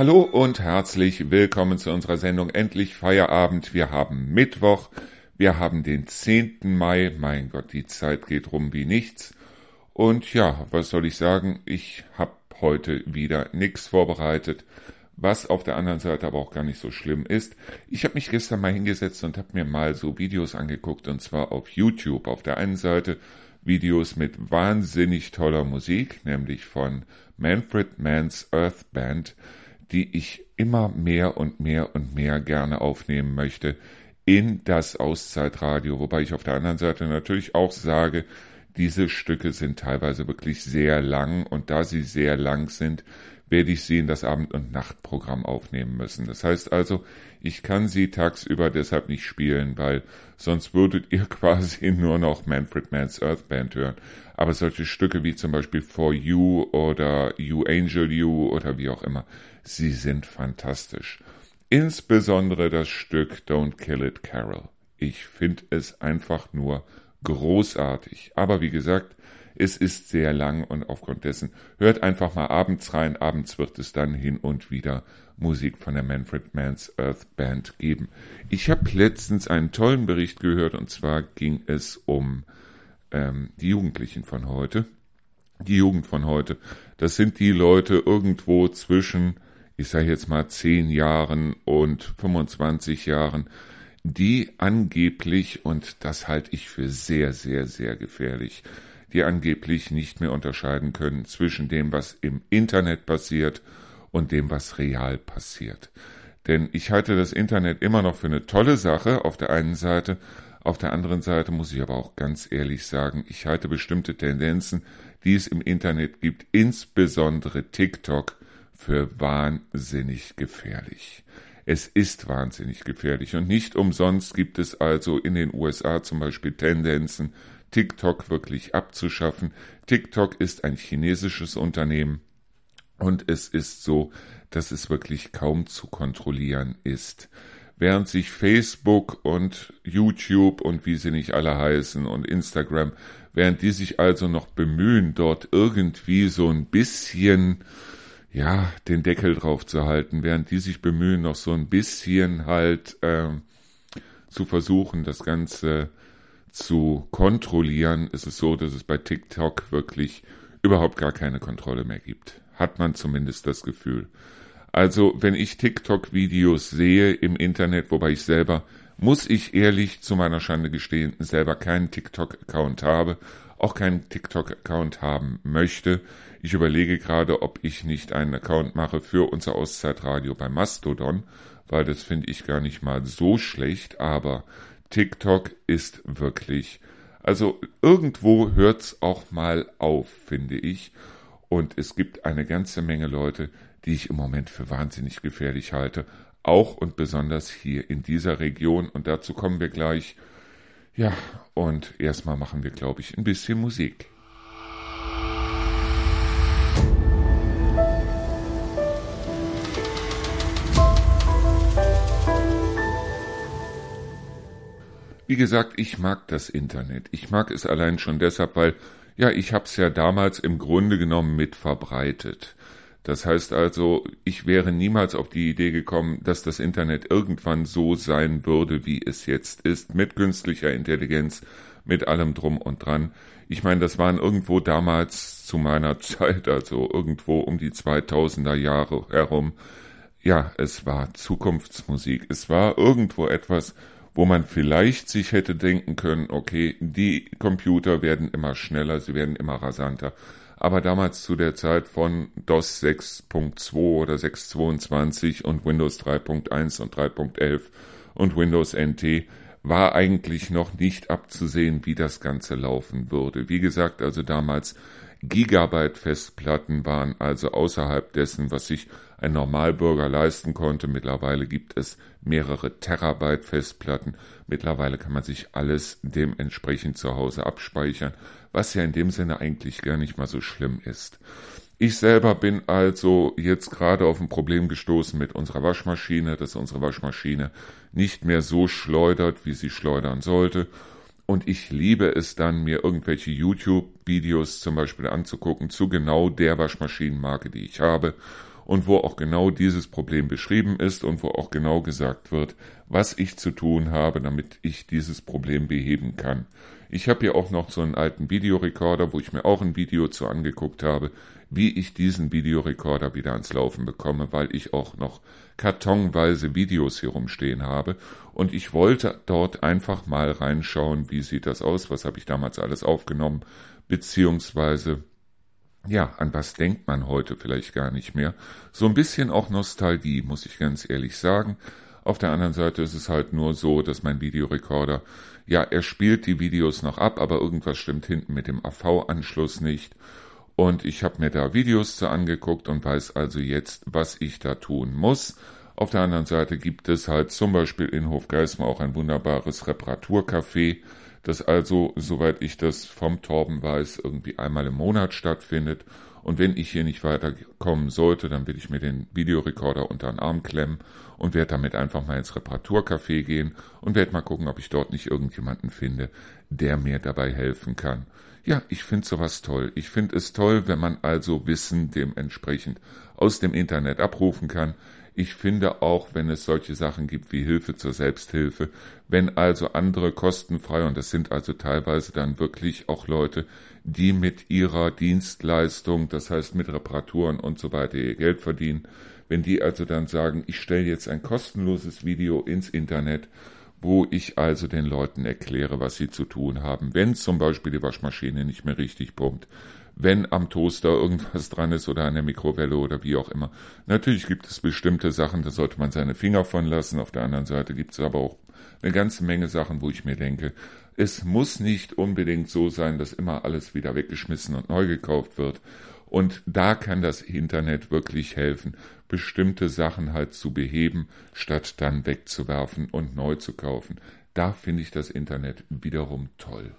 Hallo und herzlich willkommen zu unserer Sendung Endlich Feierabend. Wir haben Mittwoch, wir haben den 10. Mai. Mein Gott, die Zeit geht rum wie nichts. Und ja, was soll ich sagen? Ich habe heute wieder nichts vorbereitet, was auf der anderen Seite aber auch gar nicht so schlimm ist. Ich habe mich gestern mal hingesetzt und habe mir mal so Videos angeguckt und zwar auf YouTube. Auf der einen Seite Videos mit wahnsinnig toller Musik, nämlich von Manfred Mann's Earth Band, die ich immer mehr und mehr und mehr gerne aufnehmen möchte in das Auszeitradio, wobei ich auf der anderen Seite natürlich auch sage, diese Stücke sind teilweise wirklich sehr lang und da sie sehr lang sind, werde ich sie in das Abend- und Nachtprogramm aufnehmen müssen. Das heißt also, ich kann sie tagsüber deshalb nicht spielen, weil sonst würdet ihr quasi nur noch Manfred Mann's Earth Band hören. Aber solche Stücke wie zum Beispiel For You oder You Angel You oder wie auch immer, sie sind fantastisch. Insbesondere das Stück Don't Kill It Carol. Ich finde es einfach nur großartig. Aber wie gesagt, es ist sehr lang und aufgrund dessen hört einfach mal abends rein. Abends wird es dann hin und wieder Musik von der Manfred Mann's Earth Band geben. Ich habe letztens einen tollen Bericht gehört und zwar ging es um ähm, die Jugendlichen von heute. Die Jugend von heute, das sind die Leute irgendwo zwischen, ich sage jetzt mal, 10 Jahren und 25 Jahren, die angeblich, und das halte ich für sehr, sehr, sehr gefährlich, die angeblich nicht mehr unterscheiden können zwischen dem, was im Internet passiert und dem, was real passiert. Denn ich halte das Internet immer noch für eine tolle Sache auf der einen Seite, auf der anderen Seite muss ich aber auch ganz ehrlich sagen, ich halte bestimmte Tendenzen, die es im Internet gibt, insbesondere TikTok, für wahnsinnig gefährlich. Es ist wahnsinnig gefährlich und nicht umsonst gibt es also in den USA zum Beispiel Tendenzen, TikTok wirklich abzuschaffen. TikTok ist ein chinesisches Unternehmen und es ist so, dass es wirklich kaum zu kontrollieren ist. Während sich Facebook und YouTube und wie sie nicht alle heißen und Instagram, während die sich also noch bemühen, dort irgendwie so ein bisschen ja, den Deckel drauf zu halten, während die sich bemühen, noch so ein bisschen halt äh, zu versuchen, das Ganze zu kontrollieren, ist es so, dass es bei TikTok wirklich überhaupt gar keine Kontrolle mehr gibt. Hat man zumindest das Gefühl. Also, wenn ich TikTok-Videos sehe im Internet, wobei ich selber, muss ich ehrlich zu meiner Schande gestehen, selber keinen TikTok-Account habe, auch keinen TikTok-Account haben möchte. Ich überlege gerade, ob ich nicht einen Account mache für unser Auszeitradio bei Mastodon, weil das finde ich gar nicht mal so schlecht, aber TikTok ist wirklich, also irgendwo hört's auch mal auf, finde ich. Und es gibt eine ganze Menge Leute, die ich im Moment für wahnsinnig gefährlich halte, auch und besonders hier in dieser Region. Und dazu kommen wir gleich. Ja, und erstmal machen wir, glaube ich, ein bisschen Musik. Wie gesagt, ich mag das Internet. Ich mag es allein schon deshalb, weil, ja, ich hab's ja damals im Grunde genommen mit verbreitet. Das heißt also, ich wäre niemals auf die Idee gekommen, dass das Internet irgendwann so sein würde, wie es jetzt ist, mit künstlicher Intelligenz, mit allem drum und dran. Ich meine, das waren irgendwo damals zu meiner Zeit, also irgendwo um die 2000er Jahre herum. Ja, es war Zukunftsmusik. Es war irgendwo etwas, wo man vielleicht sich hätte denken können, okay, die Computer werden immer schneller, sie werden immer rasanter. Aber damals zu der Zeit von DOS 6.2 oder 6.22 und Windows 3.1 und 3.11 und Windows NT war eigentlich noch nicht abzusehen, wie das Ganze laufen würde. Wie gesagt, also damals Gigabyte Festplatten waren also außerhalb dessen, was sich ein Normalbürger leisten konnte. Mittlerweile gibt es mehrere Terabyte Festplatten. Mittlerweile kann man sich alles dementsprechend zu Hause abspeichern, was ja in dem Sinne eigentlich gar nicht mal so schlimm ist. Ich selber bin also jetzt gerade auf ein Problem gestoßen mit unserer Waschmaschine, dass unsere Waschmaschine nicht mehr so schleudert, wie sie schleudern sollte. Und ich liebe es dann, mir irgendwelche YouTube-Videos zum Beispiel anzugucken zu genau der Waschmaschinenmarke, die ich habe und wo auch genau dieses Problem beschrieben ist und wo auch genau gesagt wird, was ich zu tun habe, damit ich dieses Problem beheben kann. Ich habe hier auch noch so einen alten Videorekorder, wo ich mir auch ein Video zu angeguckt habe, wie ich diesen Videorekorder wieder ans Laufen bekomme, weil ich auch noch kartonweise Videos hier rumstehen habe und ich wollte dort einfach mal reinschauen, wie sieht das aus, was habe ich damals alles aufgenommen, beziehungsweise ja, an was denkt man heute vielleicht gar nicht mehr. So ein bisschen auch Nostalgie, muss ich ganz ehrlich sagen. Auf der anderen Seite ist es halt nur so, dass mein Videorekorder, ja, er spielt die Videos noch ab, aber irgendwas stimmt hinten mit dem AV-Anschluss nicht. Und ich habe mir da Videos zu angeguckt und weiß also jetzt, was ich da tun muss. Auf der anderen Seite gibt es halt zum Beispiel in Hofgeismar auch ein wunderbares Reparaturcafé, das also, soweit ich das vom Torben weiß, irgendwie einmal im Monat stattfindet. Und wenn ich hier nicht weiterkommen sollte, dann will ich mir den Videorekorder unter den Arm klemmen und werde damit einfach mal ins Reparaturcafé gehen und werde mal gucken, ob ich dort nicht irgendjemanden finde, der mir dabei helfen kann. Ja, ich finde sowas toll. Ich finde es toll, wenn man also Wissen dementsprechend aus dem Internet abrufen kann. Ich finde auch, wenn es solche Sachen gibt wie Hilfe zur Selbsthilfe, wenn also andere kostenfrei, und das sind also teilweise dann wirklich auch Leute, die mit ihrer Dienstleistung, das heißt mit Reparaturen und so weiter, ihr Geld verdienen, wenn die also dann sagen, ich stelle jetzt ein kostenloses Video ins Internet, wo ich also den Leuten erkläre, was sie zu tun haben, wenn zum Beispiel die Waschmaschine nicht mehr richtig pumpt, wenn am Toaster irgendwas dran ist oder an der Mikrowelle oder wie auch immer. Natürlich gibt es bestimmte Sachen, da sollte man seine Finger von lassen. Auf der anderen Seite gibt es aber auch eine ganze Menge Sachen, wo ich mir denke, es muss nicht unbedingt so sein, dass immer alles wieder weggeschmissen und neu gekauft wird. Und da kann das Internet wirklich helfen, bestimmte Sachen halt zu beheben, statt dann wegzuwerfen und neu zu kaufen. Da finde ich das Internet wiederum toll.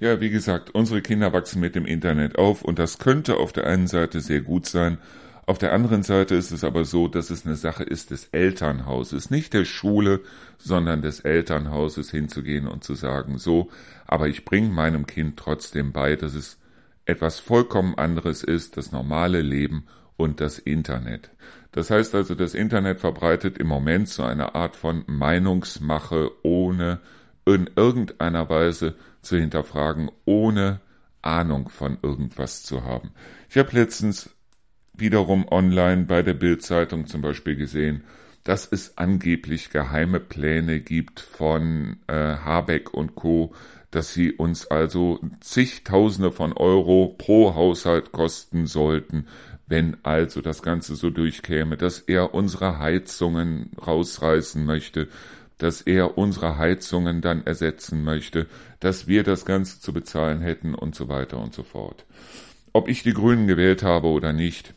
Ja, wie gesagt, unsere Kinder wachsen mit dem Internet auf und das könnte auf der einen Seite sehr gut sein, auf der anderen Seite ist es aber so, dass es eine Sache ist des Elternhauses, nicht der Schule, sondern des Elternhauses hinzugehen und zu sagen, so, aber ich bringe meinem Kind trotzdem bei, dass es etwas vollkommen anderes ist, das normale Leben und das Internet. Das heißt also, das Internet verbreitet im Moment so eine Art von Meinungsmache, ohne in irgendeiner Weise zu hinterfragen, ohne Ahnung von irgendwas zu haben. Ich habe letztens wiederum online bei der Bildzeitung zum Beispiel gesehen, dass es angeblich geheime Pläne gibt von äh, Habeck und Co., dass sie uns also zigtausende von Euro pro Haushalt kosten sollten, wenn also das Ganze so durchkäme, dass er unsere Heizungen rausreißen möchte, dass er unsere Heizungen dann ersetzen möchte, dass wir das Ganze zu bezahlen hätten und so weiter und so fort. Ob ich die Grünen gewählt habe oder nicht,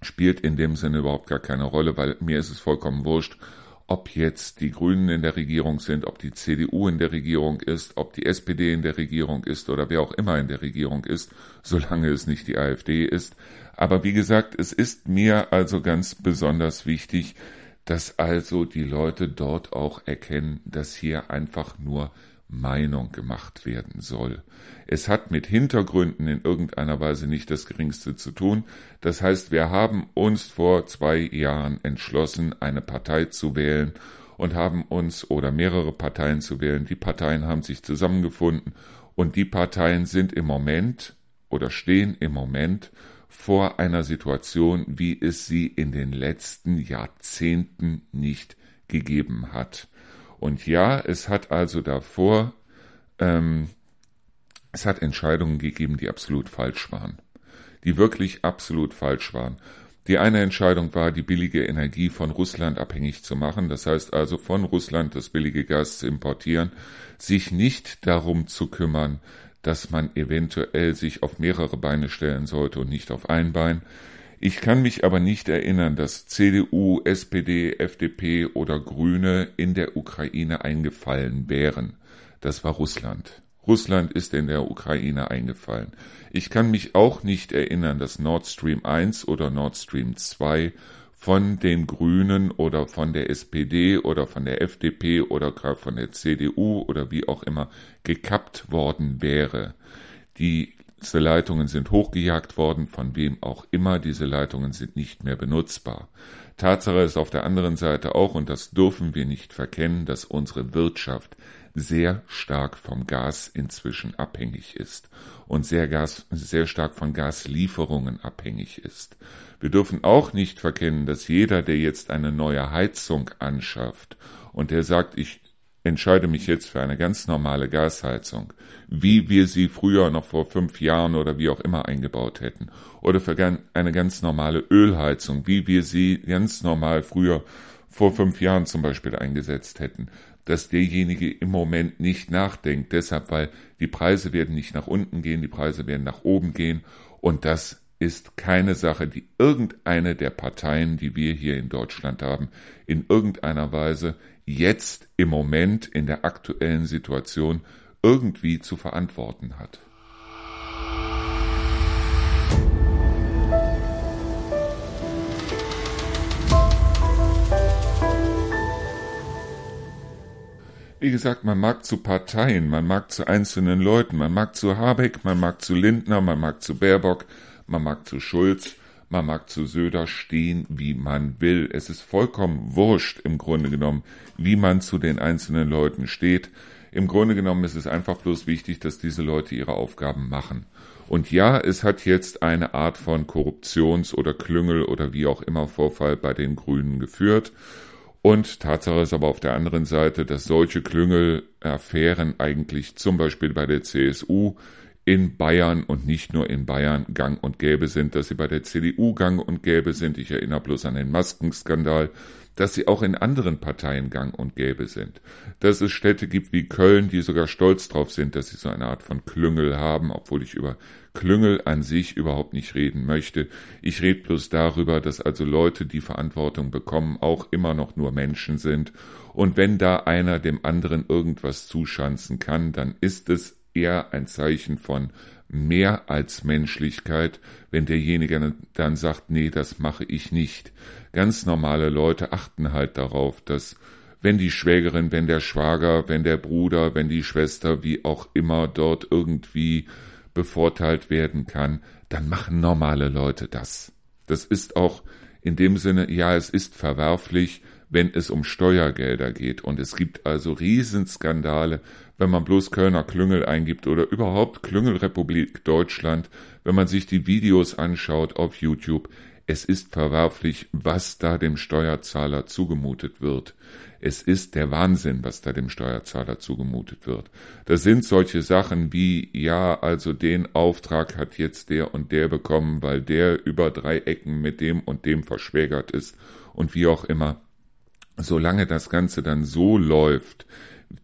spielt in dem Sinne überhaupt gar keine Rolle, weil mir ist es vollkommen wurscht, ob jetzt die Grünen in der Regierung sind, ob die CDU in der Regierung ist, ob die SPD in der Regierung ist oder wer auch immer in der Regierung ist, solange es nicht die AfD ist. Aber wie gesagt, es ist mir also ganz besonders wichtig, dass also die Leute dort auch erkennen, dass hier einfach nur Meinung gemacht werden soll. Es hat mit Hintergründen in irgendeiner Weise nicht das geringste zu tun. Das heißt, wir haben uns vor zwei Jahren entschlossen, eine Partei zu wählen und haben uns oder mehrere Parteien zu wählen. Die Parteien haben sich zusammengefunden und die Parteien sind im Moment oder stehen im Moment vor einer Situation, wie es sie in den letzten Jahrzehnten nicht gegeben hat. Und ja, es hat also davor, ähm, es hat Entscheidungen gegeben, die absolut falsch waren. Die wirklich absolut falsch waren. Die eine Entscheidung war, die billige Energie von Russland abhängig zu machen, das heißt also von Russland das billige Gas zu importieren, sich nicht darum zu kümmern, dass man eventuell sich auf mehrere Beine stellen sollte und nicht auf ein Bein, ich kann mich aber nicht erinnern, dass CDU, SPD, FDP oder Grüne in der Ukraine eingefallen wären. Das war Russland. Russland ist in der Ukraine eingefallen. Ich kann mich auch nicht erinnern, dass Nord Stream 1 oder Nord Stream 2 von den Grünen oder von der SPD oder von der FDP oder gerade von der CDU oder wie auch immer gekappt worden wäre. Diese Leitungen sind hochgejagt worden, von wem auch immer, diese Leitungen sind nicht mehr benutzbar. Tatsache ist auf der anderen Seite auch, und das dürfen wir nicht verkennen, dass unsere Wirtschaft sehr stark vom Gas inzwischen abhängig ist und sehr, Gas, sehr stark von Gaslieferungen abhängig ist. Wir dürfen auch nicht verkennen, dass jeder, der jetzt eine neue Heizung anschafft und der sagt, ich entscheide mich jetzt für eine ganz normale Gasheizung, wie wir sie früher noch vor fünf Jahren oder wie auch immer eingebaut hätten, oder für eine ganz normale Ölheizung, wie wir sie ganz normal früher vor fünf Jahren zum Beispiel eingesetzt hätten, dass derjenige im Moment nicht nachdenkt, deshalb, weil die Preise werden nicht nach unten gehen, die Preise werden nach oben gehen und das ist keine Sache, die irgendeine der Parteien, die wir hier in Deutschland haben, in irgendeiner Weise jetzt im Moment in der aktuellen Situation irgendwie zu verantworten hat. Wie gesagt, man mag zu Parteien, man mag zu einzelnen Leuten, man mag zu Habeck, man mag zu Lindner, man mag zu Baerbock, man mag zu Schulz, man mag zu Söder stehen, wie man will. Es ist vollkommen wurscht im Grunde genommen, wie man zu den einzelnen Leuten steht. Im Grunde genommen ist es einfach bloß wichtig, dass diese Leute ihre Aufgaben machen. Und ja, es hat jetzt eine Art von Korruptions- oder Klüngel oder wie auch immer Vorfall bei den Grünen geführt. Und Tatsache ist aber auf der anderen Seite, dass solche Klüngel-Affären eigentlich zum Beispiel bei der CSU in Bayern und nicht nur in Bayern gang und gäbe sind, dass sie bei der CDU gang und gäbe sind. Ich erinnere bloß an den Maskenskandal, dass sie auch in anderen Parteien gang und gäbe sind. Dass es Städte gibt wie Köln, die sogar stolz drauf sind, dass sie so eine Art von Klüngel haben, obwohl ich über Klüngel an sich überhaupt nicht reden möchte. Ich rede bloß darüber, dass also Leute, die Verantwortung bekommen, auch immer noch nur Menschen sind. Und wenn da einer dem anderen irgendwas zuschanzen kann, dann ist es eher ein Zeichen von mehr als Menschlichkeit, wenn derjenige dann sagt, nee, das mache ich nicht. Ganz normale Leute achten halt darauf, dass wenn die Schwägerin, wenn der Schwager, wenn der Bruder, wenn die Schwester, wie auch immer dort irgendwie bevorteilt werden kann, dann machen normale Leute das. Das ist auch in dem Sinne, ja, es ist verwerflich, wenn es um Steuergelder geht. Und es gibt also Riesenskandale, wenn man bloß Kölner Klüngel eingibt oder überhaupt Klüngelrepublik Deutschland, wenn man sich die Videos anschaut auf YouTube. Es ist verwerflich, was da dem Steuerzahler zugemutet wird. Es ist der Wahnsinn, was da dem Steuerzahler zugemutet wird. Das sind solche Sachen wie, ja, also den Auftrag hat jetzt der und der bekommen, weil der über drei Ecken mit dem und dem verschwägert ist und wie auch immer solange das Ganze dann so läuft,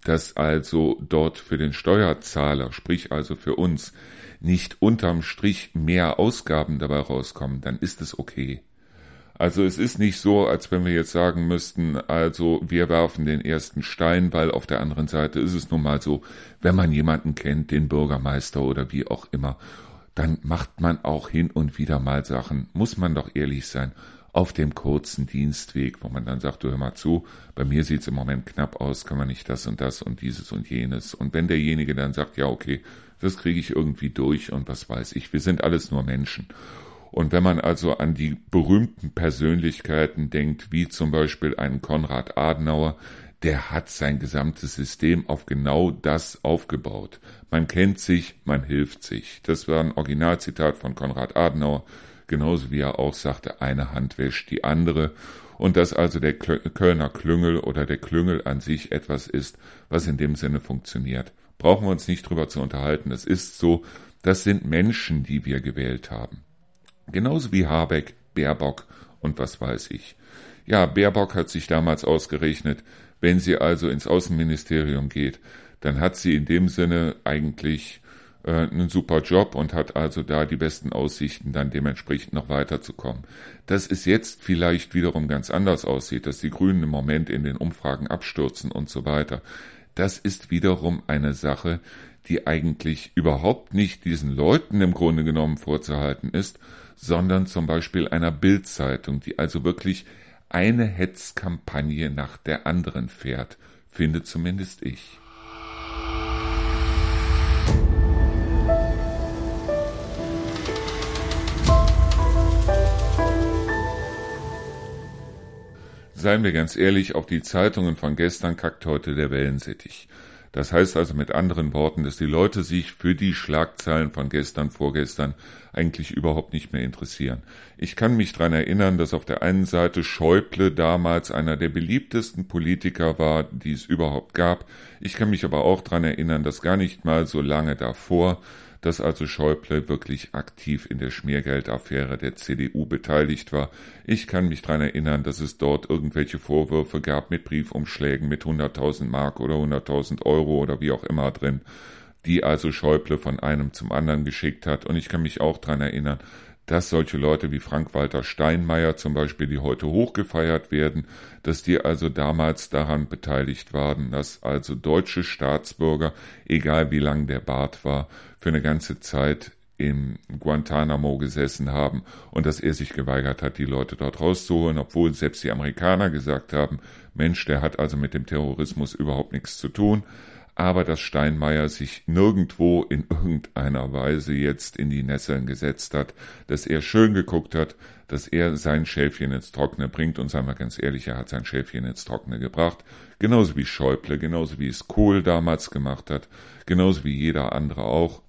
dass also dort für den Steuerzahler, sprich also für uns, nicht unterm Strich mehr Ausgaben dabei rauskommen, dann ist es okay. Also es ist nicht so, als wenn wir jetzt sagen müssten, also wir werfen den ersten Stein, weil auf der anderen Seite ist es nun mal so, wenn man jemanden kennt, den Bürgermeister oder wie auch immer, dann macht man auch hin und wieder mal Sachen, muss man doch ehrlich sein, auf dem kurzen Dienstweg, wo man dann sagt, du hör mal zu, bei mir sieht's im Moment knapp aus, kann man nicht das und das und dieses und jenes. Und wenn derjenige dann sagt, ja, okay, das kriege ich irgendwie durch und was weiß ich, wir sind alles nur Menschen. Und wenn man also an die berühmten Persönlichkeiten denkt, wie zum Beispiel einen Konrad Adenauer, der hat sein gesamtes System auf genau das aufgebaut. Man kennt sich, man hilft sich. Das war ein Originalzitat von Konrad Adenauer genauso wie er auch sagte, eine Hand wäscht die andere, und dass also der Kölner Klüngel oder der Klüngel an sich etwas ist, was in dem Sinne funktioniert. Brauchen wir uns nicht drüber zu unterhalten. Es ist so, das sind Menschen, die wir gewählt haben. Genauso wie Habeck, Baerbock und was weiß ich. Ja, Baerbock hat sich damals ausgerechnet, wenn sie also ins Außenministerium geht, dann hat sie in dem Sinne eigentlich äh, einen super Job und hat also da die besten Aussichten, dann dementsprechend noch weiterzukommen. Dass es jetzt vielleicht wiederum ganz anders aussieht, dass die Grünen im Moment in den Umfragen abstürzen und so weiter, das ist wiederum eine Sache, die eigentlich überhaupt nicht diesen Leuten im Grunde genommen vorzuhalten ist, sondern zum Beispiel einer Bildzeitung, die also wirklich eine Hetzkampagne nach der anderen fährt, finde zumindest ich. Seien wir ganz ehrlich, auf die Zeitungen von gestern kackt heute der Wellensittich. Das heißt also mit anderen Worten, dass die Leute sich für die Schlagzeilen von gestern, vorgestern eigentlich überhaupt nicht mehr interessieren. Ich kann mich dran erinnern, dass auf der einen Seite Schäuble damals einer der beliebtesten Politiker war, die es überhaupt gab. Ich kann mich aber auch dran erinnern, dass gar nicht mal so lange davor dass also Schäuble wirklich aktiv in der Schmiergeldaffäre der CDU beteiligt war. Ich kann mich dran erinnern, dass es dort irgendwelche Vorwürfe gab mit Briefumschlägen mit 100.000 Mark oder 100.000 Euro oder wie auch immer drin, die also Schäuble von einem zum anderen geschickt hat. Und ich kann mich auch dran erinnern, dass solche Leute wie Frank-Walter Steinmeier zum Beispiel, die heute hochgefeiert werden, dass die also damals daran beteiligt waren, dass also deutsche Staatsbürger, egal wie lang der Bart war, für eine ganze Zeit in Guantanamo gesessen haben und dass er sich geweigert hat, die Leute dort rauszuholen, obwohl selbst die Amerikaner gesagt haben, Mensch, der hat also mit dem Terrorismus überhaupt nichts zu tun aber dass Steinmeier sich nirgendwo in irgendeiner Weise jetzt in die Nesseln gesetzt hat, dass er schön geguckt hat, dass er sein Schäfchen ins Trockene bringt. Und sagen wir ganz ehrlich, er hat sein Schäfchen ins Trockene gebracht, genauso wie Schäuble, genauso wie es Kohl damals gemacht hat, genauso wie jeder andere auch.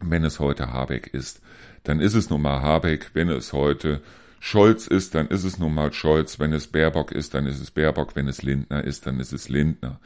Wenn es heute Habeck ist, dann ist es nun mal Habeck, wenn es heute Scholz ist, dann ist es nun mal Scholz, wenn es Baerbock ist, dann ist es Baerbock, wenn es Lindner ist, dann ist es Lindner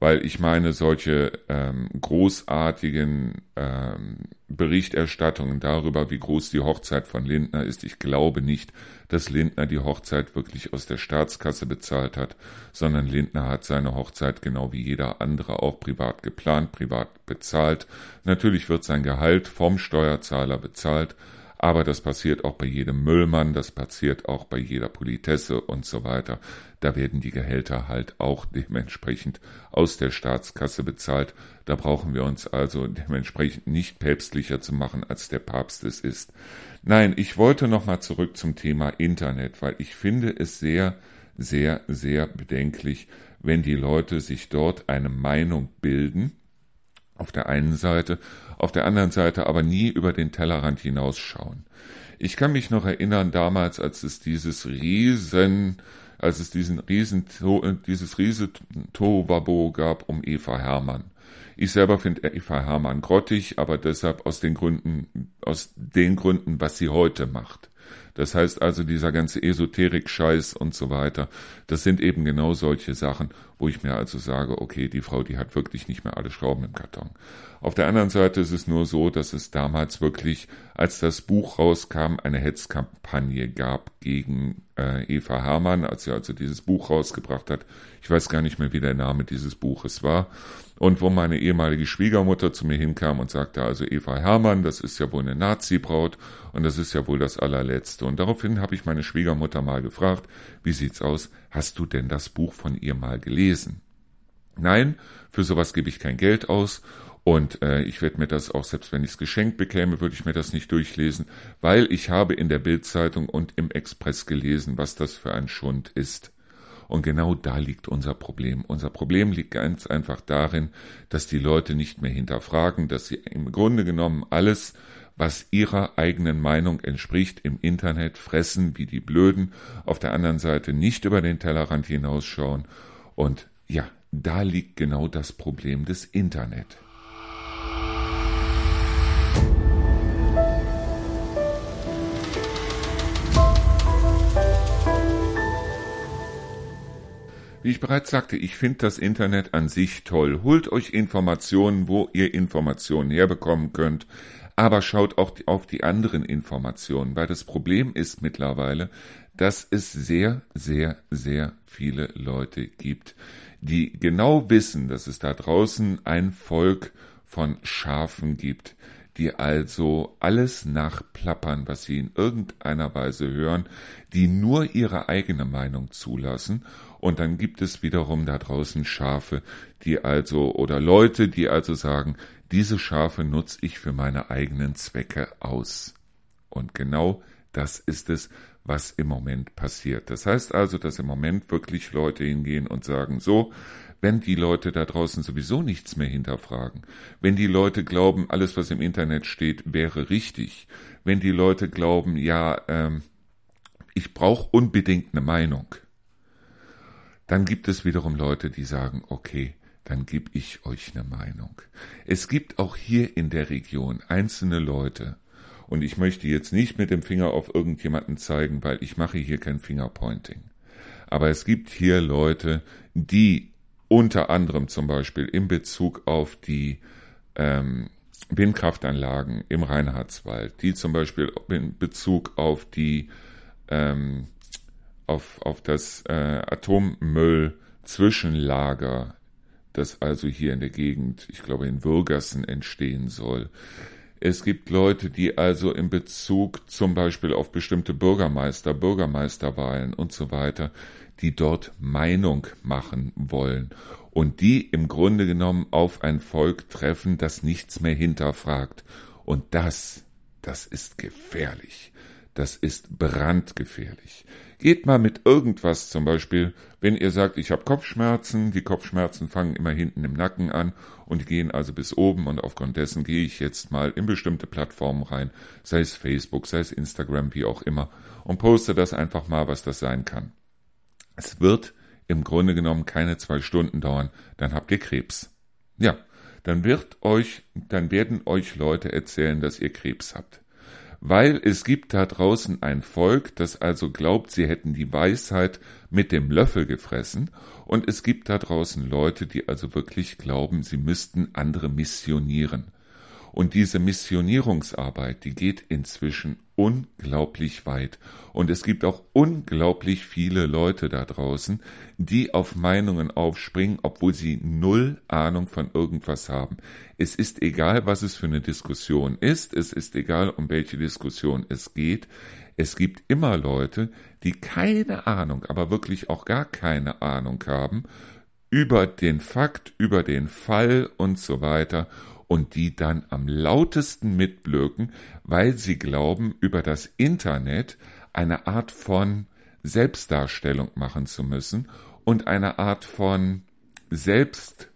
weil ich meine, solche ähm, großartigen ähm, Berichterstattungen darüber, wie groß die Hochzeit von Lindner ist, ich glaube nicht, dass Lindner die Hochzeit wirklich aus der Staatskasse bezahlt hat, sondern Lindner hat seine Hochzeit genau wie jeder andere auch privat geplant, privat bezahlt. Natürlich wird sein Gehalt vom Steuerzahler bezahlt, aber das passiert auch bei jedem Müllmann, das passiert auch bei jeder Politesse und so weiter. Da werden die Gehälter halt auch dementsprechend aus der Staatskasse bezahlt. Da brauchen wir uns also dementsprechend nicht päpstlicher zu machen, als der Papst es ist. Nein, ich wollte nochmal zurück zum Thema Internet, weil ich finde es sehr, sehr, sehr bedenklich, wenn die Leute sich dort eine Meinung bilden, auf der einen Seite, auf der anderen Seite aber nie über den Tellerrand hinausschauen. Ich kann mich noch erinnern damals, als es dieses riesen, als es diesen riesen, dieses riese Tohuwabo gab um Eva Hermann. Ich selber finde Eva Hermann grottig, aber deshalb aus den Gründen, aus den Gründen, was sie heute macht. Das heißt also, dieser ganze Esoterik-Scheiß und so weiter, das sind eben genau solche Sachen, wo ich mir also sage, okay, die Frau, die hat wirklich nicht mehr alle Schrauben im Karton. Auf der anderen Seite ist es nur so, dass es damals wirklich, als das Buch rauskam, eine Hetzkampagne gab gegen äh, Eva Hermann, als sie also dieses Buch rausgebracht hat. Ich weiß gar nicht mehr, wie der Name dieses Buches war und wo meine ehemalige Schwiegermutter zu mir hinkam und sagte, also Eva Hermann, das ist ja wohl eine Nazi-Braut und das ist ja wohl das allerletzte. Und daraufhin habe ich meine Schwiegermutter mal gefragt, wie sieht's aus, hast du denn das Buch von ihr mal gelesen? Nein, für sowas gebe ich kein Geld aus und äh, ich werde mir das auch, selbst wenn ich es geschenkt bekäme, würde ich mir das nicht durchlesen, weil ich habe in der Bildzeitung und im Express gelesen, was das für ein Schund ist. Und genau da liegt unser Problem. Unser Problem liegt ganz einfach darin, dass die Leute nicht mehr hinterfragen, dass sie im Grunde genommen alles, was ihrer eigenen Meinung entspricht, im Internet fressen wie die Blöden, auf der anderen Seite nicht über den Tellerrand hinausschauen. Und ja, da liegt genau das Problem des Internet. Wie ich bereits sagte, ich finde das Internet an sich toll. Holt euch Informationen, wo ihr Informationen herbekommen könnt, aber schaut auch auf die anderen Informationen, weil das Problem ist mittlerweile, dass es sehr, sehr, sehr viele Leute gibt, die genau wissen, dass es da draußen ein Volk von Schafen gibt, die also alles nachplappern, was sie in irgendeiner Weise hören, die nur ihre eigene Meinung zulassen und dann gibt es wiederum da draußen Schafe, die also oder Leute, die also sagen, diese Schafe nutze ich für meine eigenen Zwecke aus. Und genau das ist es, was im Moment passiert. Das heißt also, dass im Moment wirklich Leute hingehen und sagen, so, wenn die Leute da draußen sowieso nichts mehr hinterfragen, wenn die Leute glauben, alles, was im Internet steht, wäre richtig, wenn die Leute glauben, ja, ähm, ich brauche unbedingt eine Meinung, dann gibt es wiederum Leute, die sagen, okay, dann gebe ich euch eine Meinung. Es gibt auch hier in der Region einzelne Leute, und ich möchte jetzt nicht mit dem Finger auf irgendjemanden zeigen, weil ich mache hier kein Fingerpointing. Aber es gibt hier Leute, die unter anderem zum Beispiel in Bezug auf die ähm, Windkraftanlagen im Reinhardswald, die zum Beispiel in Bezug auf die ähm, auf, auf das äh, Atommüll-Zwischenlager, das also hier in der Gegend, ich glaube in Würgersen entstehen soll. Es gibt Leute, die also in Bezug zum Beispiel auf bestimmte Bürgermeister, Bürgermeisterwahlen und so weiter, die dort Meinung machen wollen und die im Grunde genommen auf ein Volk treffen, das nichts mehr hinterfragt. Und das, das ist gefährlich. Das ist brandgefährlich. Geht mal mit irgendwas zum Beispiel, wenn ihr sagt, ich habe Kopfschmerzen, die Kopfschmerzen fangen immer hinten im Nacken an und gehen also bis oben und aufgrund dessen gehe ich jetzt mal in bestimmte Plattformen rein, sei es Facebook, sei es Instagram, wie auch immer, und poste das einfach mal, was das sein kann. Es wird im Grunde genommen keine zwei Stunden dauern, dann habt ihr Krebs. Ja, dann wird euch, dann werden euch Leute erzählen, dass ihr Krebs habt weil es gibt da draußen ein Volk, das also glaubt, sie hätten die Weisheit mit dem Löffel gefressen, und es gibt da draußen Leute, die also wirklich glauben, sie müssten andere missionieren. Und diese Missionierungsarbeit, die geht inzwischen unglaublich weit. Und es gibt auch unglaublich viele Leute da draußen, die auf Meinungen aufspringen, obwohl sie null Ahnung von irgendwas haben. Es ist egal, was es für eine Diskussion ist, es ist egal, um welche Diskussion es geht. Es gibt immer Leute, die keine Ahnung, aber wirklich auch gar keine Ahnung haben über den Fakt, über den Fall und so weiter und die dann am lautesten mitblöken, weil sie glauben, über das Internet eine Art von Selbstdarstellung machen zu müssen und eine Art von Selbstidentität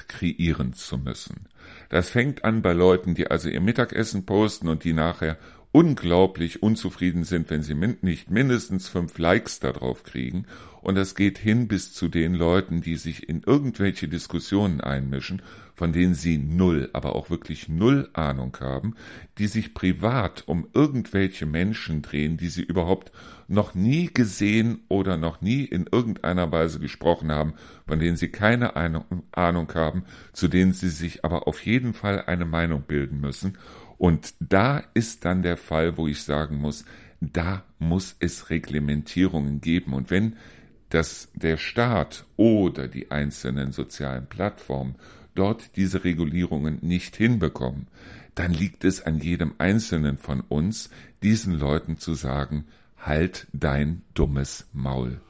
ähm, kreieren zu müssen. Das fängt an bei Leuten, die also ihr Mittagessen posten und die nachher unglaublich unzufrieden sind, wenn sie nicht mindestens fünf Likes darauf kriegen. Und das geht hin bis zu den Leuten, die sich in irgendwelche Diskussionen einmischen, von denen sie null, aber auch wirklich null Ahnung haben, die sich privat um irgendwelche Menschen drehen, die sie überhaupt noch nie gesehen oder noch nie in irgendeiner Weise gesprochen haben, von denen sie keine Ahnung haben, zu denen sie sich aber auf jeden Fall eine Meinung bilden müssen und da ist dann der Fall, wo ich sagen muss, da muss es Reglementierungen geben. Und wenn das der Staat oder die einzelnen sozialen Plattformen dort diese Regulierungen nicht hinbekommen, dann liegt es an jedem Einzelnen von uns, diesen Leuten zu sagen, halt dein dummes Maul.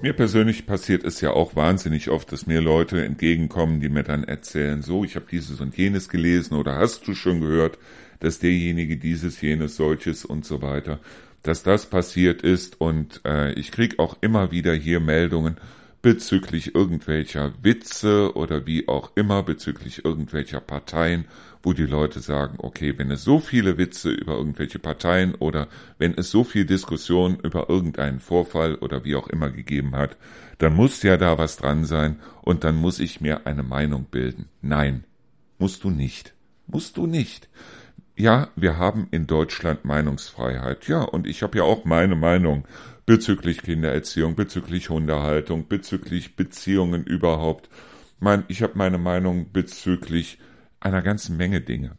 Mir persönlich passiert es ja auch wahnsinnig oft, dass mir Leute entgegenkommen, die mir dann erzählen, so, ich habe dieses und jenes gelesen oder hast du schon gehört, dass derjenige dieses, jenes, solches und so weiter, dass das passiert ist und äh, ich krieg auch immer wieder hier Meldungen bezüglich irgendwelcher Witze oder wie auch immer bezüglich irgendwelcher Parteien wo die Leute sagen, okay, wenn es so viele Witze über irgendwelche Parteien oder wenn es so viel Diskussion über irgendeinen Vorfall oder wie auch immer gegeben hat, dann muss ja da was dran sein und dann muss ich mir eine Meinung bilden. Nein, musst du nicht. Musst du nicht. Ja, wir haben in Deutschland Meinungsfreiheit. Ja, und ich habe ja auch meine Meinung bezüglich Kindererziehung, bezüglich Hundehaltung, bezüglich Beziehungen überhaupt. Mein, ich habe meine Meinung bezüglich einer ganzen Menge Dinge.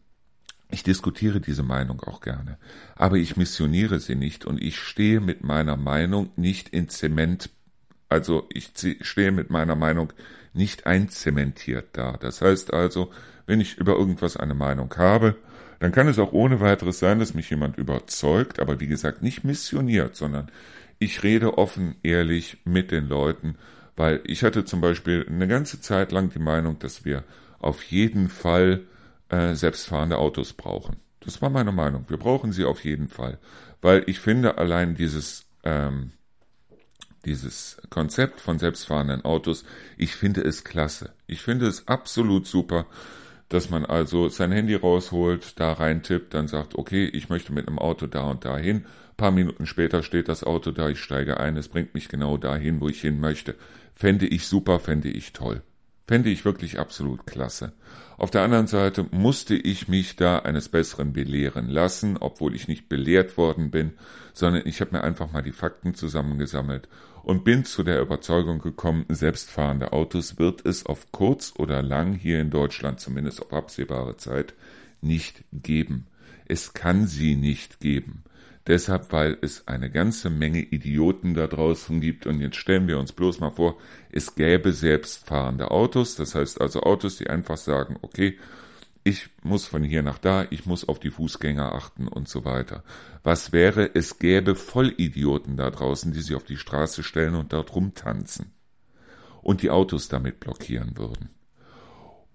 Ich diskutiere diese Meinung auch gerne, aber ich missioniere sie nicht und ich stehe mit meiner Meinung nicht in Zement, also ich stehe mit meiner Meinung nicht einzementiert da. Das heißt also, wenn ich über irgendwas eine Meinung habe, dann kann es auch ohne weiteres sein, dass mich jemand überzeugt, aber wie gesagt, nicht missioniert, sondern ich rede offen, ehrlich mit den Leuten, weil ich hatte zum Beispiel eine ganze Zeit lang die Meinung, dass wir auf jeden Fall äh, selbstfahrende Autos brauchen. Das war meine Meinung. Wir brauchen sie auf jeden Fall, weil ich finde allein dieses ähm, dieses Konzept von selbstfahrenden Autos, ich finde es klasse. Ich finde es absolut super, dass man also sein Handy rausholt, da reintippt, dann sagt, okay, ich möchte mit einem Auto da und da hin. Paar Minuten später steht das Auto da, ich steige ein, es bringt mich genau dahin, wo ich hin möchte. Fände ich super, fände ich toll. Fände ich wirklich absolut klasse. Auf der anderen Seite musste ich mich da eines Besseren belehren lassen, obwohl ich nicht belehrt worden bin, sondern ich habe mir einfach mal die Fakten zusammengesammelt und bin zu der Überzeugung gekommen, selbstfahrende Autos wird es auf kurz oder lang hier in Deutschland, zumindest auf absehbare Zeit, nicht geben. Es kann sie nicht geben. Deshalb, weil es eine ganze Menge Idioten da draußen gibt. Und jetzt stellen wir uns bloß mal vor, es gäbe selbstfahrende Autos. Das heißt also Autos, die einfach sagen, okay, ich muss von hier nach da, ich muss auf die Fußgänger achten und so weiter. Was wäre, es gäbe Vollidioten da draußen, die sich auf die Straße stellen und dort rumtanzen und die Autos damit blockieren würden.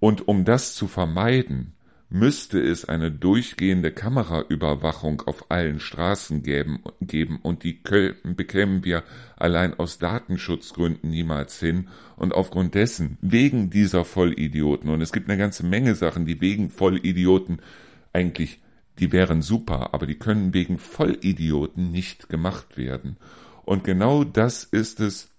Und um das zu vermeiden, müsste es eine durchgehende Kameraüberwachung auf allen Straßen geben, geben und die bekämen wir allein aus Datenschutzgründen niemals hin und aufgrund dessen, wegen dieser Vollidioten, und es gibt eine ganze Menge Sachen, die wegen Vollidioten eigentlich, die wären super, aber die können wegen Vollidioten nicht gemacht werden. Und genau das ist es,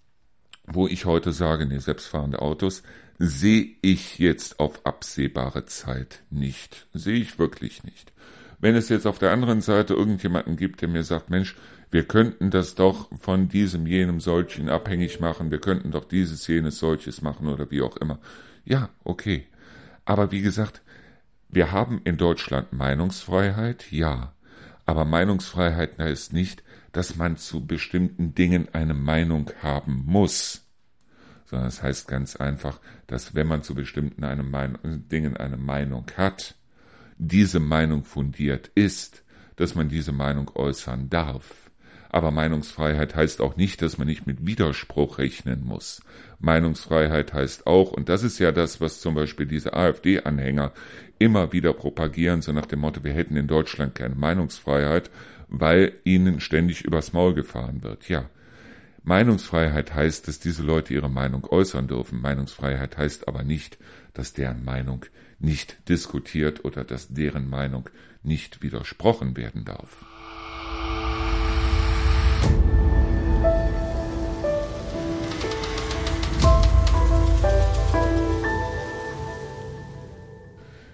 wo ich heute sage, nee, selbstfahrende Autos, sehe ich jetzt auf absehbare Zeit nicht. Sehe ich wirklich nicht. Wenn es jetzt auf der anderen Seite irgendjemanden gibt, der mir sagt, Mensch, wir könnten das doch von diesem, jenem, solchen abhängig machen, wir könnten doch dieses, jenes, solches machen oder wie auch immer. Ja, okay. Aber wie gesagt, wir haben in Deutschland Meinungsfreiheit, ja. Aber Meinungsfreiheit heißt nicht, dass man zu bestimmten Dingen eine Meinung haben muss sondern es heißt ganz einfach, dass wenn man zu bestimmten eine Meinung, Dingen eine Meinung hat, diese Meinung fundiert ist, dass man diese Meinung äußern darf. Aber Meinungsfreiheit heißt auch nicht, dass man nicht mit Widerspruch rechnen muss. Meinungsfreiheit heißt auch, und das ist ja das, was zum Beispiel diese AfD-Anhänger immer wieder propagieren, so nach dem Motto, wir hätten in Deutschland keine Meinungsfreiheit, weil ihnen ständig übers Maul gefahren wird. Ja, Meinungsfreiheit heißt, dass diese Leute ihre Meinung äußern dürfen. Meinungsfreiheit heißt aber nicht, dass deren Meinung nicht diskutiert oder dass deren Meinung nicht widersprochen werden darf.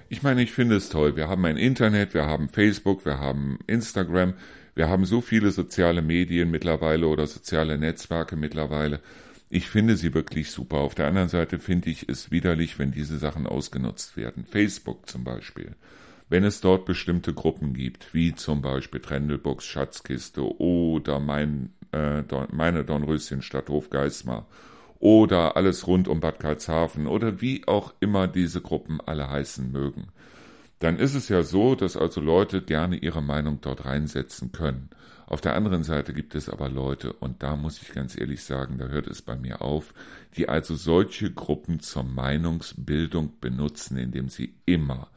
Ich meine, ich finde es toll. Wir haben ein Internet, wir haben Facebook, wir haben Instagram, wir haben so viele soziale Medien mittlerweile oder soziale Netzwerke mittlerweile. Ich finde sie wirklich super. Auf der anderen Seite finde ich es widerlich, wenn diese Sachen ausgenutzt werden. Facebook zum Beispiel. Wenn es dort bestimmte Gruppen gibt, wie zum Beispiel Trendelbox Schatzkiste oder mein, äh, meine Dornröschenstadt Hofgeismar oder alles rund um Bad Karlshafen oder wie auch immer diese Gruppen alle heißen mögen dann ist es ja so, dass also Leute gerne ihre Meinung dort reinsetzen können. Auf der anderen Seite gibt es aber Leute, und da muss ich ganz ehrlich sagen, da hört es bei mir auf, die also solche Gruppen zur Meinungsbildung benutzen, indem sie immer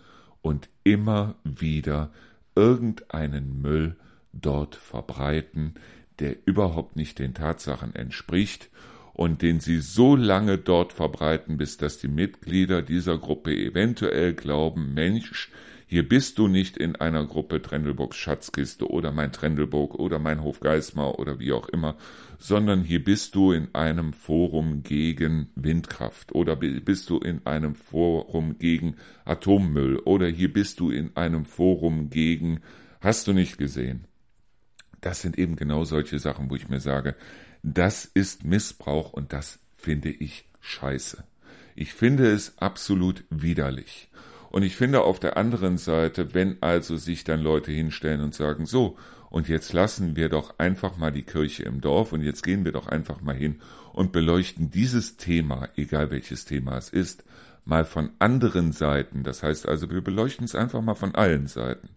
und immer wieder irgendeinen Müll dort verbreiten, der überhaupt nicht den Tatsachen entspricht und den sie so lange dort verbreiten, bis dass die Mitglieder dieser Gruppe eventuell glauben, Mensch, hier bist du nicht in einer Gruppe Trendelburgs Schatzkiste oder mein Trendelburg oder mein Hof Geismar oder wie auch immer, sondern hier bist du in einem Forum gegen Windkraft oder bist du in einem Forum gegen Atommüll oder hier bist du in einem Forum gegen, hast du nicht gesehen? Das sind eben genau solche Sachen, wo ich mir sage, das ist Missbrauch und das finde ich scheiße. Ich finde es absolut widerlich. Und ich finde auf der anderen Seite, wenn also sich dann Leute hinstellen und sagen, so, und jetzt lassen wir doch einfach mal die Kirche im Dorf und jetzt gehen wir doch einfach mal hin und beleuchten dieses Thema, egal welches Thema es ist, mal von anderen Seiten. Das heißt also, wir beleuchten es einfach mal von allen Seiten.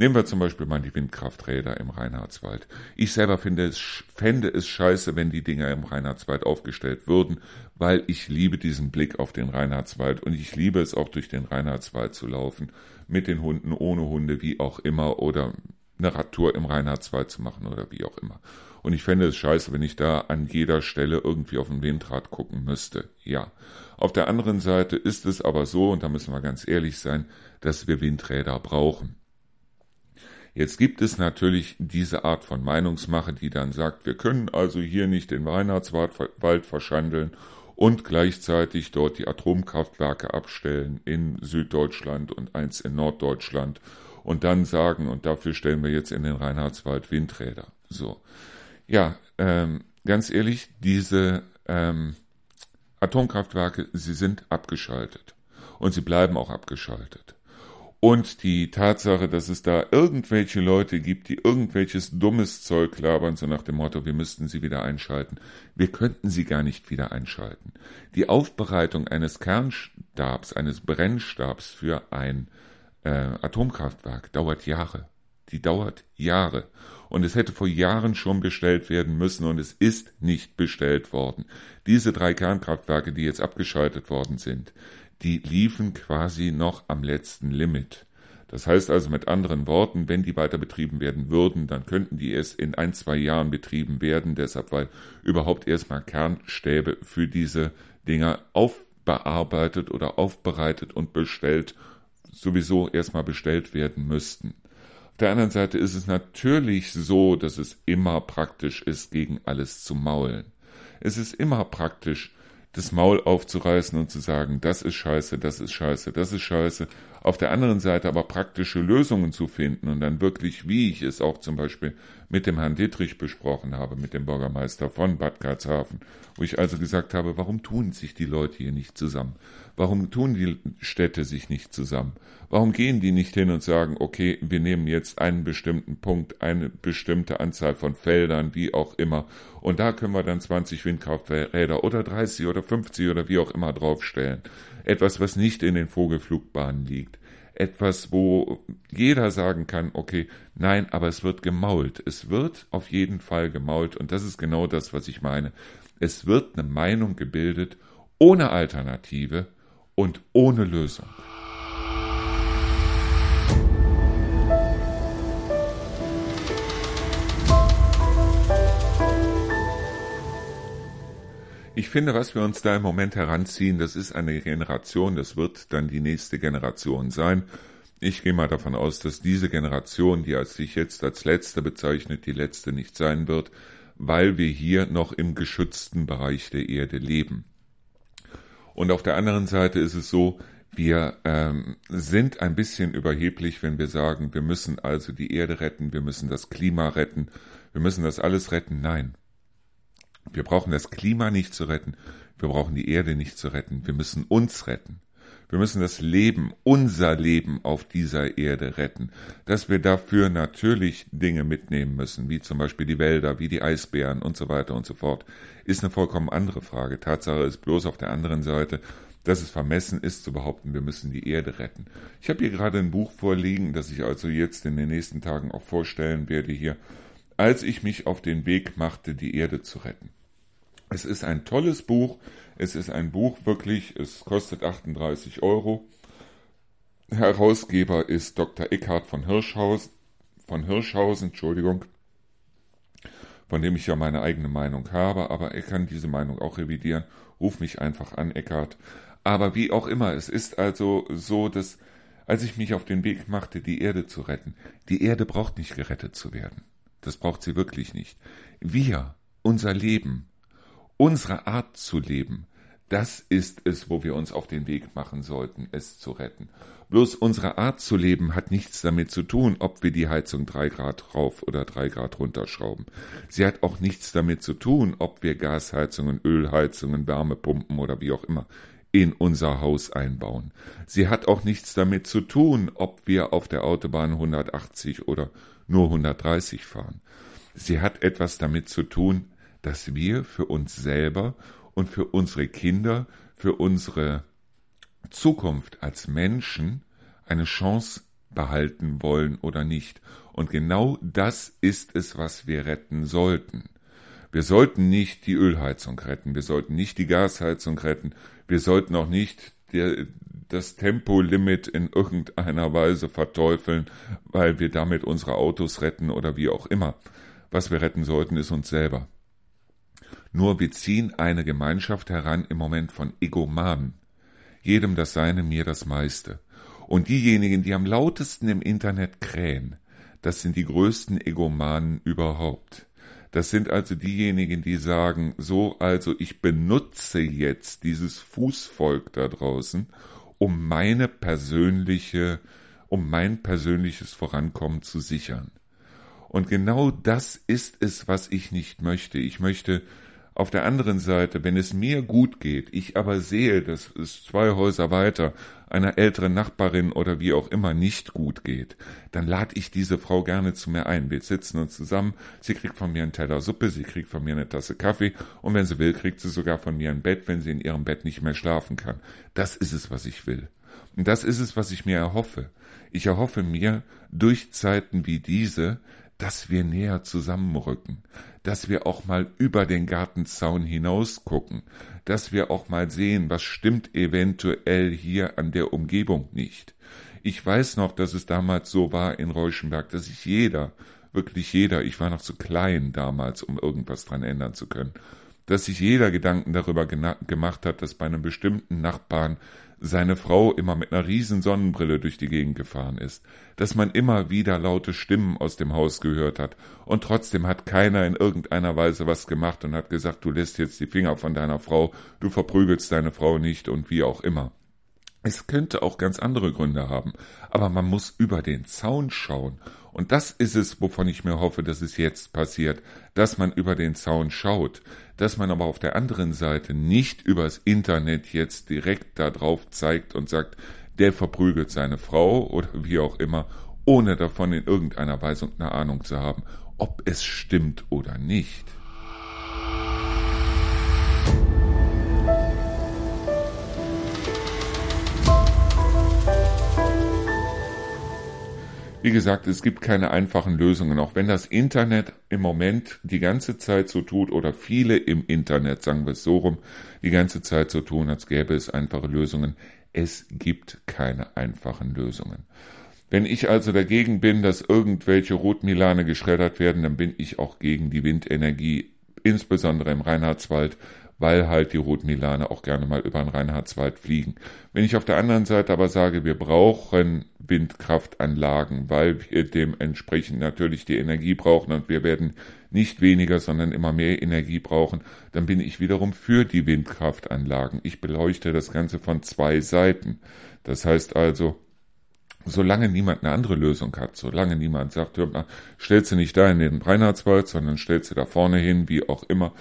Nehmen wir zum Beispiel mal die Windkrafträder im Reinhardswald. Ich selber finde es, fände es scheiße, wenn die Dinger im Reinhardswald aufgestellt würden, weil ich liebe diesen Blick auf den Reinhardswald und ich liebe es auch durch den Reinhardswald zu laufen. Mit den Hunden, ohne Hunde, wie auch immer, oder eine Radtour im Reinhardswald zu machen oder wie auch immer. Und ich fände es scheiße, wenn ich da an jeder Stelle irgendwie auf ein Windrad gucken müsste. Ja. Auf der anderen Seite ist es aber so, und da müssen wir ganz ehrlich sein, dass wir Windräder brauchen. Jetzt gibt es natürlich diese Art von Meinungsmache, die dann sagt, wir können also hier nicht den Weihnachtswald verschandeln und gleichzeitig dort die Atomkraftwerke abstellen in Süddeutschland und eins in Norddeutschland und dann sagen, und dafür stellen wir jetzt in den Reinhardswald Windräder. So. Ja, ähm, ganz ehrlich, diese ähm, Atomkraftwerke, sie sind abgeschaltet. Und sie bleiben auch abgeschaltet. Und die Tatsache, dass es da irgendwelche Leute gibt, die irgendwelches dummes Zeug labern, so nach dem Motto, wir müssten sie wieder einschalten. Wir könnten sie gar nicht wieder einschalten. Die Aufbereitung eines Kernstabs, eines Brennstabs für ein äh, Atomkraftwerk dauert Jahre. Die dauert Jahre und es hätte vor Jahren schon bestellt werden müssen und es ist nicht bestellt worden. Diese drei Kernkraftwerke, die jetzt abgeschaltet worden sind, die liefen quasi noch am letzten Limit. Das heißt also mit anderen Worten, wenn die weiter betrieben werden würden, dann könnten die erst in ein, zwei Jahren betrieben werden, deshalb weil überhaupt erstmal Kernstäbe für diese Dinger aufbearbeitet oder aufbereitet und bestellt sowieso erstmal bestellt werden müssten der anderen Seite ist es natürlich so, dass es immer praktisch ist, gegen alles zu maulen. Es ist immer praktisch, das Maul aufzureißen und zu sagen, das ist scheiße, das ist scheiße, das ist scheiße. Auf der anderen Seite aber praktische Lösungen zu finden und dann wirklich, wie ich es auch zum Beispiel mit dem Herrn Dietrich besprochen habe, mit dem Bürgermeister von Bad Karlshafen, wo ich also gesagt habe, warum tun sich die Leute hier nicht zusammen? Warum tun die Städte sich nicht zusammen? Warum gehen die nicht hin und sagen, okay, wir nehmen jetzt einen bestimmten Punkt, eine bestimmte Anzahl von Feldern, wie auch immer, und da können wir dann 20 Windkrafträder oder 30 oder 50 oder wie auch immer draufstellen. Etwas, was nicht in den Vogelflugbahnen liegt etwas, wo jeder sagen kann, okay, nein, aber es wird gemault. Es wird auf jeden Fall gemault und das ist genau das, was ich meine. Es wird eine Meinung gebildet ohne Alternative und ohne Lösung. Ich finde, was wir uns da im Moment heranziehen, das ist eine Generation, das wird dann die nächste Generation sein. Ich gehe mal davon aus, dass diese Generation, die als sich jetzt als letzte bezeichnet, die letzte nicht sein wird, weil wir hier noch im geschützten Bereich der Erde leben. Und auf der anderen Seite ist es so, wir ähm, sind ein bisschen überheblich, wenn wir sagen, wir müssen also die Erde retten, wir müssen das Klima retten, wir müssen das alles retten. Nein, wir brauchen das Klima nicht zu retten, wir brauchen die Erde nicht zu retten, wir müssen uns retten. Wir müssen das Leben, unser Leben auf dieser Erde retten. Dass wir dafür natürlich Dinge mitnehmen müssen, wie zum Beispiel die Wälder, wie die Eisbären und so weiter und so fort, ist eine vollkommen andere Frage. Tatsache ist bloß auf der anderen Seite, dass es vermessen ist zu behaupten, wir müssen die Erde retten. Ich habe hier gerade ein Buch vorliegen, das ich also jetzt in den nächsten Tagen auch vorstellen werde hier, als ich mich auf den Weg machte, die Erde zu retten. Es ist ein tolles Buch. Es ist ein Buch wirklich, es kostet 38 Euro. Herausgeber ist Dr. Eckhard von Hirschhausen, von Hirschhausen, Entschuldigung, von dem ich ja meine eigene Meinung habe, aber er kann diese Meinung auch revidieren. Ruf mich einfach an, Eckhard. Aber wie auch immer, es ist also so, dass als ich mich auf den Weg machte, die Erde zu retten, die Erde braucht nicht gerettet zu werden. Das braucht sie wirklich nicht. Wir, unser Leben, unsere Art zu leben, das ist es, wo wir uns auf den Weg machen sollten, es zu retten. Bloß unsere Art zu leben hat nichts damit zu tun, ob wir die Heizung drei Grad rauf oder drei Grad runterschrauben. Sie hat auch nichts damit zu tun, ob wir Gasheizungen, Ölheizungen, Wärmepumpen oder wie auch immer in unser Haus einbauen. Sie hat auch nichts damit zu tun, ob wir auf der Autobahn 180 oder nur 130 fahren. Sie hat etwas damit zu tun, dass wir für uns selber und für unsere Kinder, für unsere Zukunft als Menschen eine Chance behalten wollen oder nicht. Und genau das ist es, was wir retten sollten. Wir sollten nicht die Ölheizung retten, wir sollten nicht die Gasheizung retten, wir sollten auch nicht der, das Tempolimit in irgendeiner Weise verteufeln, weil wir damit unsere Autos retten oder wie auch immer. Was wir retten sollten, ist uns selber. Nur wir ziehen eine Gemeinschaft heran im Moment von Egomanen. Jedem das Seine, mir das meiste. Und diejenigen, die am lautesten im Internet krähen, das sind die größten Egomanen überhaupt. Das sind also diejenigen, die sagen, so also ich benutze jetzt dieses Fußvolk da draußen, um meine persönliche, um mein persönliches Vorankommen zu sichern. Und genau das ist es, was ich nicht möchte. Ich möchte auf der anderen Seite, wenn es mir gut geht, ich aber sehe, dass es zwei Häuser weiter einer älteren Nachbarin oder wie auch immer nicht gut geht, dann lade ich diese Frau gerne zu mir ein. Wir sitzen uns zusammen, sie kriegt von mir einen Teller Suppe, sie kriegt von mir eine Tasse Kaffee und wenn sie will, kriegt sie sogar von mir ein Bett, wenn sie in ihrem Bett nicht mehr schlafen kann. Das ist es, was ich will. Und das ist es, was ich mir erhoffe. Ich erhoffe mir durch Zeiten wie diese, dass wir näher zusammenrücken, dass wir auch mal über den Gartenzaun hinaus gucken, dass wir auch mal sehen, was stimmt eventuell hier an der Umgebung nicht. Ich weiß noch, dass es damals so war in Reuschenberg, dass sich jeder, wirklich jeder, ich war noch zu klein damals, um irgendwas dran ändern zu können, dass sich jeder Gedanken darüber gemacht hat, dass bei einem bestimmten Nachbarn seine Frau immer mit einer riesen Sonnenbrille durch die Gegend gefahren ist, dass man immer wieder laute Stimmen aus dem Haus gehört hat, und trotzdem hat keiner in irgendeiner Weise was gemacht und hat gesagt, du lässt jetzt die Finger von deiner Frau, du verprügelst deine Frau nicht und wie auch immer. Es könnte auch ganz andere Gründe haben, aber man muss über den Zaun schauen. Und das ist es, wovon ich mir hoffe, dass es jetzt passiert, dass man über den Zaun schaut, dass man aber auf der anderen Seite nicht übers Internet jetzt direkt da drauf zeigt und sagt, der verprügelt seine Frau oder wie auch immer, ohne davon in irgendeiner Weise eine Ahnung zu haben, ob es stimmt oder nicht. Wie gesagt, es gibt keine einfachen Lösungen, auch wenn das Internet im Moment die ganze Zeit so tut oder viele im Internet, sagen wir es so rum, die ganze Zeit so tun, als gäbe es einfache Lösungen. Es gibt keine einfachen Lösungen. Wenn ich also dagegen bin, dass irgendwelche Rotmilane geschreddert werden, dann bin ich auch gegen die Windenergie, insbesondere im Reinhardswald, weil halt die Rotmilane auch gerne mal über den Reinhardswald fliegen. Wenn ich auf der anderen Seite aber sage, wir brauchen Windkraftanlagen, weil wir dementsprechend natürlich die Energie brauchen und wir werden nicht weniger, sondern immer mehr Energie brauchen, dann bin ich wiederum für die Windkraftanlagen. Ich beleuchte das Ganze von zwei Seiten. Das heißt also, solange niemand eine andere Lösung hat, solange niemand sagt, hör mal, stellst du nicht da in den Reinhardswald, sondern stellst du da vorne hin, wie auch immer,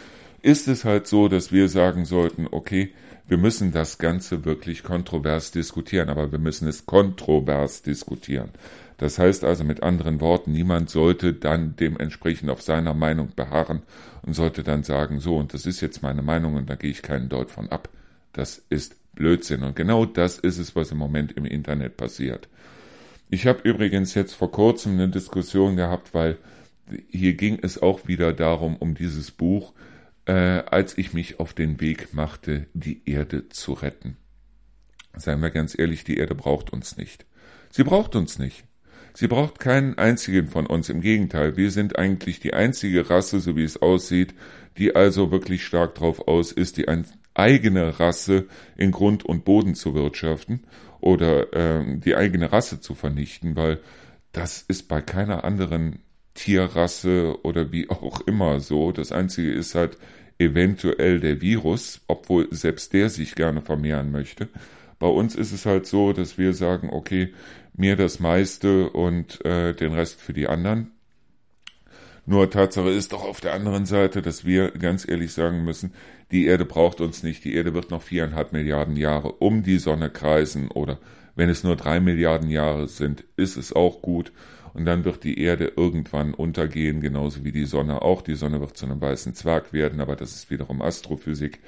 ist es halt so, dass wir sagen sollten, okay, wir müssen das Ganze wirklich kontrovers diskutieren, aber wir müssen es kontrovers diskutieren. Das heißt also mit anderen Worten, niemand sollte dann dementsprechend auf seiner Meinung beharren und sollte dann sagen, so, und das ist jetzt meine Meinung und da gehe ich keinen Deut von ab. Das ist Blödsinn. Und genau das ist es, was im Moment im Internet passiert. Ich habe übrigens jetzt vor kurzem eine Diskussion gehabt, weil hier ging es auch wieder darum, um dieses Buch, äh, als ich mich auf den Weg machte, die Erde zu retten. Seien wir ganz ehrlich, die Erde braucht uns nicht. Sie braucht uns nicht. Sie braucht keinen einzigen von uns. Im Gegenteil, wir sind eigentlich die einzige Rasse, so wie es aussieht, die also wirklich stark drauf aus ist, die eigene Rasse in Grund und Boden zu wirtschaften oder äh, die eigene Rasse zu vernichten, weil das ist bei keiner anderen Tierrasse oder wie auch immer so. Das Einzige ist halt, eventuell der Virus, obwohl selbst der sich gerne vermehren möchte. Bei uns ist es halt so, dass wir sagen, okay, mir das meiste und äh, den Rest für die anderen. Nur Tatsache ist doch auf der anderen Seite, dass wir ganz ehrlich sagen müssen, die Erde braucht uns nicht. Die Erde wird noch viereinhalb Milliarden Jahre um die Sonne kreisen oder wenn es nur drei Milliarden Jahre sind, ist es auch gut und dann wird die Erde irgendwann untergehen, genauso wie die Sonne auch. Die Sonne wird zu einem weißen Zwerg werden, aber das ist wiederum Astrophysik.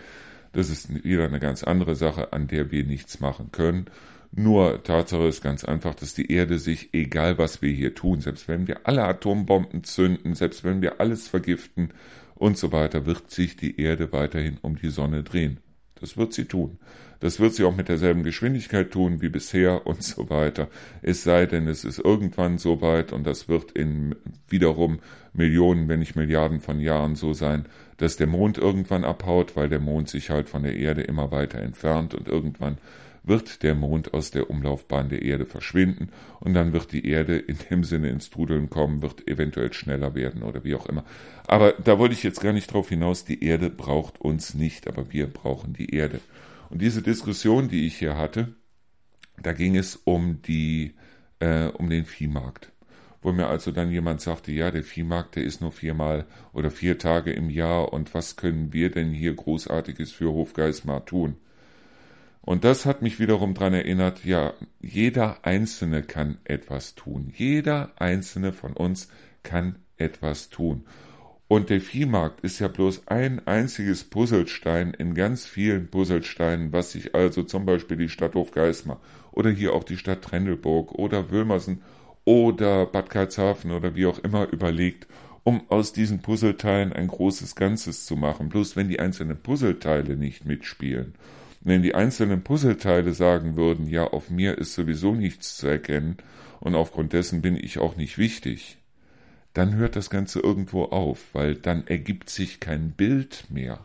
Das ist wieder eine ganz andere Sache, an der wir nichts machen können. Nur Tatsache ist ganz einfach, dass die Erde sich, egal was wir hier tun, selbst wenn wir alle Atombomben zünden, selbst wenn wir alles vergiften und so weiter, wird sich die Erde weiterhin um die Sonne drehen. Das wird sie tun. Das wird sie auch mit derselben Geschwindigkeit tun wie bisher und so weiter. Es sei denn, es ist irgendwann so weit und das wird in wiederum Millionen, wenn nicht Milliarden von Jahren so sein, dass der Mond irgendwann abhaut, weil der Mond sich halt von der Erde immer weiter entfernt und irgendwann wird der Mond aus der Umlaufbahn der Erde verschwinden und dann wird die Erde in dem Sinne ins Trudeln kommen, wird eventuell schneller werden oder wie auch immer. Aber da wollte ich jetzt gar nicht drauf hinaus, die Erde braucht uns nicht, aber wir brauchen die Erde. Und diese Diskussion, die ich hier hatte, da ging es um die, äh, um den Viehmarkt. Wo mir also dann jemand sagte, ja, der Viehmarkt, der ist nur viermal oder vier Tage im Jahr und was können wir denn hier Großartiges für Hofgeismar tun? Und das hat mich wiederum daran erinnert, ja, jeder Einzelne kann etwas tun. Jeder Einzelne von uns kann etwas tun. Und der Viehmarkt ist ja bloß ein einziges Puzzlestein in ganz vielen Puzzlesteinen, was sich also zum Beispiel die Stadt Hofgeismar oder hier auch die Stadt Trendelburg oder Wülmersen oder Bad Karlshafen oder wie auch immer überlegt, um aus diesen Puzzleteilen ein großes Ganzes zu machen. Bloß wenn die einzelnen Puzzleteile nicht mitspielen, wenn die einzelnen Puzzleteile sagen würden, ja, auf mir ist sowieso nichts zu erkennen und aufgrund dessen bin ich auch nicht wichtig, dann hört das Ganze irgendwo auf, weil dann ergibt sich kein Bild mehr.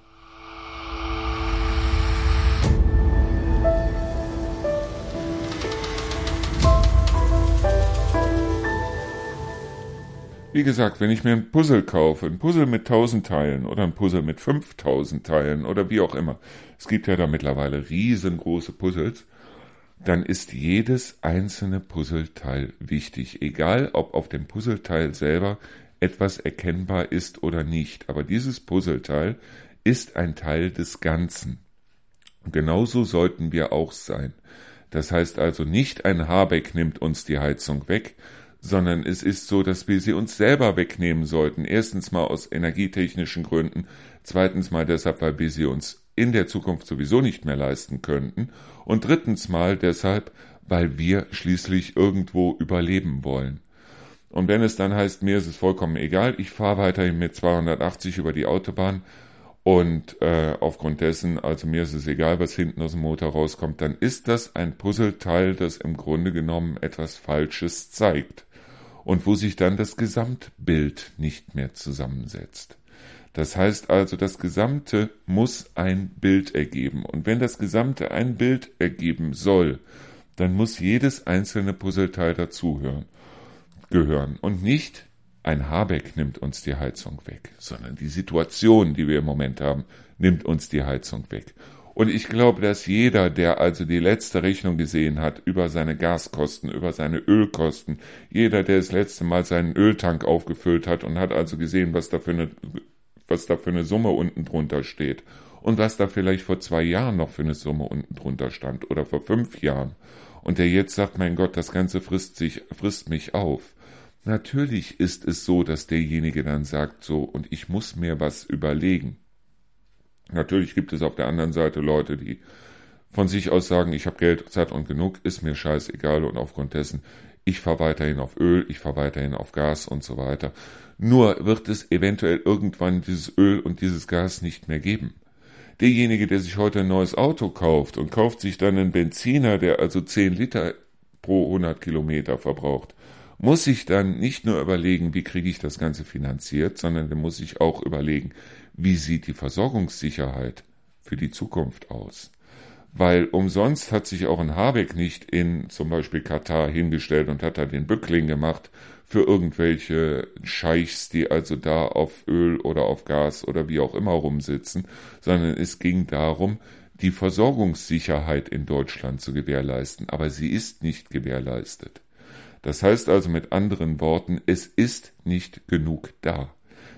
Wie gesagt, wenn ich mir ein Puzzle kaufe, ein Puzzle mit 1000 Teilen oder ein Puzzle mit 5000 Teilen oder wie auch immer, es gibt ja da mittlerweile riesengroße Puzzles, dann ist jedes einzelne Puzzleteil wichtig, egal ob auf dem Puzzleteil selber etwas erkennbar ist oder nicht. Aber dieses Puzzleteil ist ein Teil des Ganzen. genauso sollten wir auch sein. Das heißt also nicht ein Habeck nimmt uns die Heizung weg, sondern es ist so, dass wir sie uns selber wegnehmen sollten. Erstens mal aus energietechnischen Gründen, zweitens mal deshalb, weil wir sie uns in der Zukunft sowieso nicht mehr leisten könnten und drittens mal deshalb, weil wir schließlich irgendwo überleben wollen. Und wenn es dann heißt, mir ist es vollkommen egal, ich fahre weiterhin mit 280 über die Autobahn und äh, aufgrund dessen, also mir ist es egal, was hinten aus dem Motor rauskommt, dann ist das ein Puzzleteil, das im Grunde genommen etwas Falsches zeigt und wo sich dann das Gesamtbild nicht mehr zusammensetzt. Das heißt also, das Gesamte muss ein Bild ergeben. Und wenn das Gesamte ein Bild ergeben soll, dann muss jedes einzelne Puzzleteil dazuhören, gehören. Und nicht ein Habeck nimmt uns die Heizung weg, sondern die Situation, die wir im Moment haben, nimmt uns die Heizung weg. Und ich glaube, dass jeder, der also die letzte Rechnung gesehen hat über seine Gaskosten, über seine Ölkosten, jeder, der das letzte Mal seinen Öltank aufgefüllt hat und hat also gesehen, was da für eine was da für eine Summe unten drunter steht und was da vielleicht vor zwei Jahren noch für eine Summe unten drunter stand oder vor fünf Jahren und der jetzt sagt, mein Gott, das Ganze frisst sich, frisst mich auf. Natürlich ist es so, dass derjenige dann sagt so, und ich muss mir was überlegen. Natürlich gibt es auf der anderen Seite Leute, die von sich aus sagen, ich habe Geld, Zeit und genug, ist mir scheißegal und aufgrund dessen, ich fahre weiterhin auf Öl, ich fahre weiterhin auf Gas und so weiter. Nur wird es eventuell irgendwann dieses Öl und dieses Gas nicht mehr geben. Derjenige, der sich heute ein neues Auto kauft und kauft sich dann einen Benziner, der also 10 Liter pro 100 Kilometer verbraucht, muss sich dann nicht nur überlegen, wie kriege ich das Ganze finanziert, sondern der muss sich auch überlegen, wie sieht die Versorgungssicherheit für die Zukunft aus. Weil umsonst hat sich auch ein Habeck nicht in zum Beispiel Katar hingestellt und hat da den Bückling gemacht für irgendwelche Scheichs, die also da auf Öl oder auf Gas oder wie auch immer rumsitzen, sondern es ging darum, die Versorgungssicherheit in Deutschland zu gewährleisten. Aber sie ist nicht gewährleistet. Das heißt also mit anderen Worten, es ist nicht genug da.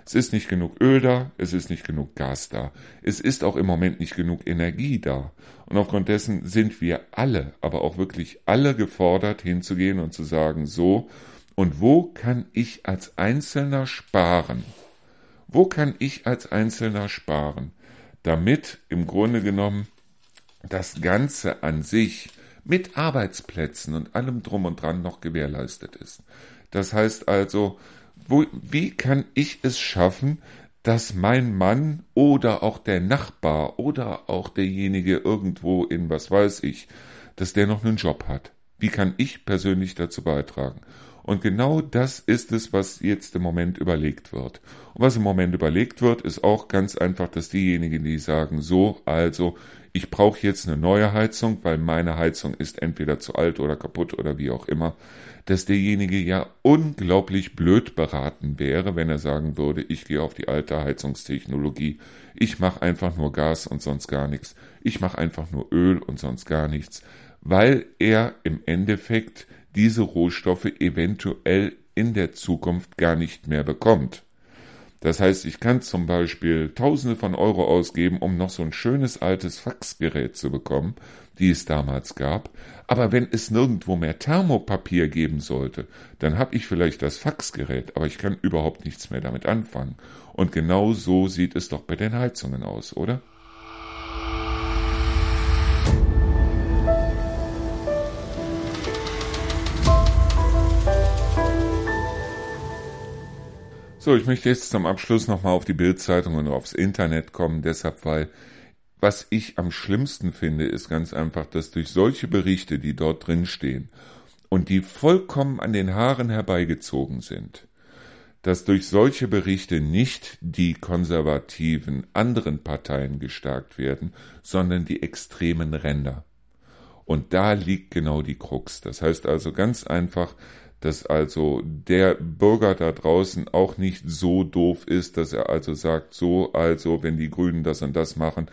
Es ist nicht genug Öl da, es ist nicht genug Gas da, es ist auch im Moment nicht genug Energie da. Und aufgrund dessen sind wir alle, aber auch wirklich alle gefordert, hinzugehen und zu sagen, so, und wo kann ich als Einzelner sparen? Wo kann ich als Einzelner sparen, damit im Grunde genommen das Ganze an sich mit Arbeitsplätzen und allem drum und dran noch gewährleistet ist. Das heißt also, wo, wie kann ich es schaffen, dass mein Mann oder auch der Nachbar oder auch derjenige irgendwo in was weiß ich, dass der noch einen Job hat? Wie kann ich persönlich dazu beitragen? Und genau das ist es, was jetzt im Moment überlegt wird. Und was im Moment überlegt wird, ist auch ganz einfach, dass diejenigen, die sagen, so, also, ich brauche jetzt eine neue Heizung, weil meine Heizung ist entweder zu alt oder kaputt oder wie auch immer, dass derjenige ja unglaublich blöd beraten wäre, wenn er sagen würde, ich gehe auf die alte Heizungstechnologie, ich mache einfach nur Gas und sonst gar nichts, ich mache einfach nur Öl und sonst gar nichts, weil er im Endeffekt diese Rohstoffe eventuell in der Zukunft gar nicht mehr bekommt. Das heißt, ich kann zum Beispiel Tausende von Euro ausgeben, um noch so ein schönes altes Faxgerät zu bekommen, die es damals gab. Aber wenn es nirgendwo mehr Thermopapier geben sollte, dann habe ich vielleicht das Faxgerät, aber ich kann überhaupt nichts mehr damit anfangen. Und genau so sieht es doch bei den Heizungen aus, oder? So, ich möchte jetzt zum Abschluss nochmal auf die Bildzeitung und aufs Internet kommen, deshalb, weil was ich am schlimmsten finde, ist ganz einfach, dass durch solche Berichte, die dort drin stehen und die vollkommen an den Haaren herbeigezogen sind, dass durch solche Berichte nicht die konservativen anderen Parteien gestärkt werden, sondern die extremen Ränder. Und da liegt genau die Krux. Das heißt also ganz einfach, dass also der Bürger da draußen auch nicht so doof ist, dass er also sagt, so, also wenn die Grünen das und das machen,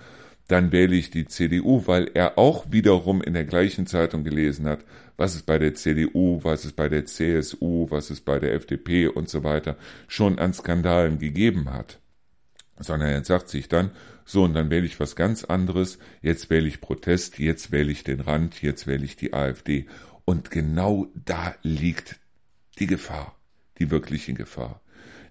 dann wähle ich die CDU, weil er auch wiederum in der gleichen Zeitung gelesen hat, was es bei der CDU, was es bei der CSU, was es bei der FDP und so weiter schon an Skandalen gegeben hat. Sondern er sagt sich dann, so, und dann wähle ich was ganz anderes, jetzt wähle ich Protest, jetzt wähle ich den Rand, jetzt wähle ich die AfD. Und genau da liegt die Gefahr, die wirkliche Gefahr.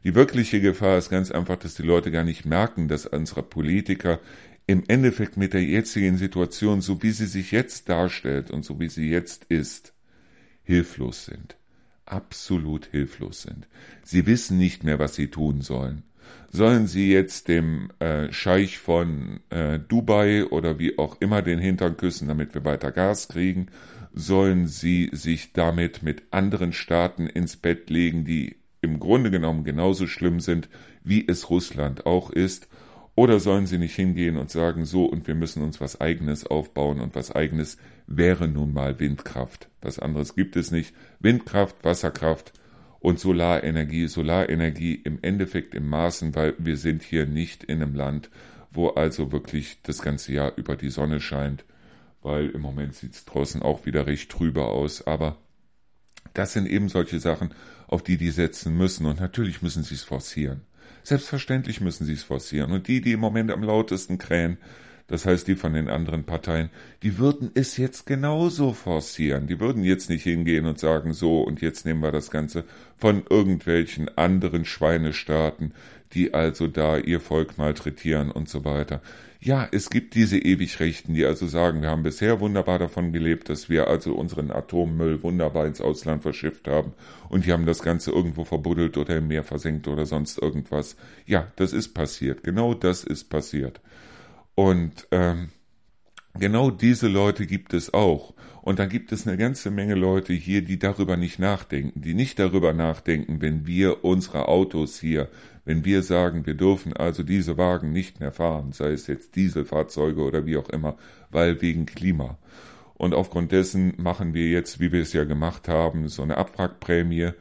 Die wirkliche Gefahr ist ganz einfach, dass die Leute gar nicht merken, dass unsere Politiker im Endeffekt mit der jetzigen Situation, so wie sie sich jetzt darstellt und so wie sie jetzt ist, hilflos sind. Absolut hilflos sind. Sie wissen nicht mehr, was sie tun sollen. Sollen sie jetzt dem äh, Scheich von äh, Dubai oder wie auch immer den Hintern küssen, damit wir weiter Gas kriegen? sollen sie sich damit mit anderen Staaten ins Bett legen, die im Grunde genommen genauso schlimm sind, wie es Russland auch ist, oder sollen sie nicht hingehen und sagen, so, und wir müssen uns was eigenes aufbauen, und was eigenes wäre nun mal Windkraft. Was anderes gibt es nicht. Windkraft, Wasserkraft und Solarenergie. Solarenergie im Endeffekt im Maßen, weil wir sind hier nicht in einem Land, wo also wirklich das ganze Jahr über die Sonne scheint weil im Moment sieht es draußen auch wieder recht trüber aus. Aber das sind eben solche Sachen, auf die die setzen müssen. Und natürlich müssen sie es forcieren. Selbstverständlich müssen sie es forcieren. Und die, die im Moment am lautesten krähen, das heißt die von den anderen Parteien, die würden es jetzt genauso forcieren. Die würden jetzt nicht hingehen und sagen, so, und jetzt nehmen wir das Ganze von irgendwelchen anderen Schweinestaaten, die also da ihr Volk malträtieren und so weiter. Ja, es gibt diese Ewigrechten, die also sagen, wir haben bisher wunderbar davon gelebt, dass wir also unseren Atommüll wunderbar ins Ausland verschifft haben und die haben das Ganze irgendwo verbuddelt oder im Meer versenkt oder sonst irgendwas. Ja, das ist passiert. Genau das ist passiert. Und ähm, genau diese Leute gibt es auch. Und dann gibt es eine ganze Menge Leute hier, die darüber nicht nachdenken, die nicht darüber nachdenken, wenn wir unsere Autos hier wenn wir sagen, wir dürfen also diese Wagen nicht mehr fahren, sei es jetzt Dieselfahrzeuge oder wie auch immer, weil wegen Klima. Und aufgrund dessen machen wir jetzt, wie wir es ja gemacht haben, so eine Abwrackprämie,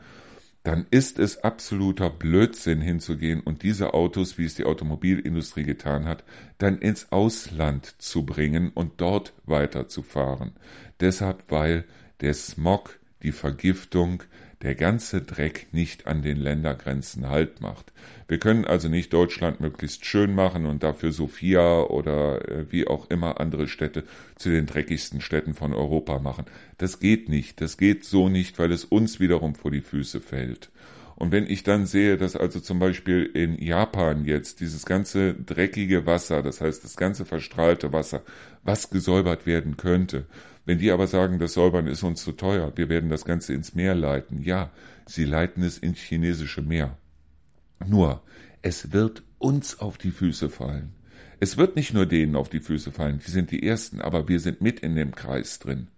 dann ist es absoluter Blödsinn hinzugehen und diese Autos, wie es die Automobilindustrie getan hat, dann ins Ausland zu bringen und dort weiterzufahren. Deshalb, weil der Smog, die Vergiftung, der ganze Dreck nicht an den Ländergrenzen Halt macht. Wir können also nicht Deutschland möglichst schön machen und dafür Sofia oder äh, wie auch immer andere Städte zu den dreckigsten Städten von Europa machen. Das geht nicht. Das geht so nicht, weil es uns wiederum vor die Füße fällt. Und wenn ich dann sehe, dass also zum Beispiel in Japan jetzt dieses ganze dreckige Wasser, das heißt das ganze verstrahlte Wasser, was gesäubert werden könnte, wenn die aber sagen, das Säubern ist uns zu teuer, wir werden das Ganze ins Meer leiten, ja, sie leiten es ins chinesische Meer. Nur, es wird uns auf die Füße fallen. Es wird nicht nur denen auf die Füße fallen, die sind die Ersten, aber wir sind mit in dem Kreis drin.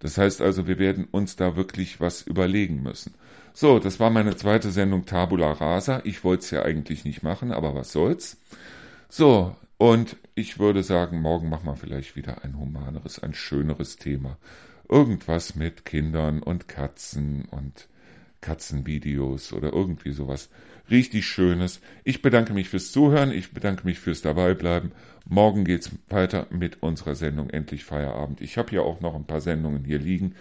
Das heißt also, wir werden uns da wirklich was überlegen müssen. So, das war meine zweite Sendung Tabula Rasa. Ich wollte es ja eigentlich nicht machen, aber was soll's. So, und ich würde sagen, morgen machen wir vielleicht wieder ein humaneres, ein schöneres Thema. Irgendwas mit Kindern und Katzen und Katzenvideos oder irgendwie sowas richtig Schönes. Ich bedanke mich fürs Zuhören, ich bedanke mich fürs Dabeibleiben. Morgen geht's weiter mit unserer Sendung Endlich Feierabend. Ich habe ja auch noch ein paar Sendungen hier liegen,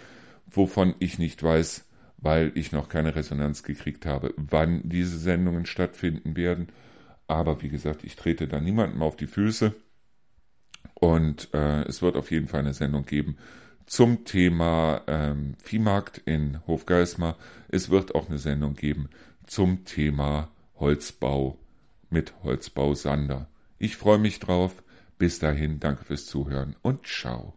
wovon ich nicht weiß, weil ich noch keine Resonanz gekriegt habe, wann diese Sendungen stattfinden werden. Aber wie gesagt, ich trete da niemandem auf die Füße. Und äh, es wird auf jeden Fall eine Sendung geben zum Thema ähm, Viehmarkt in Hofgeismar. Es wird auch eine Sendung geben zum Thema Holzbau mit Holzbau Sander. Ich freue mich drauf. Bis dahin, danke fürs Zuhören und ciao.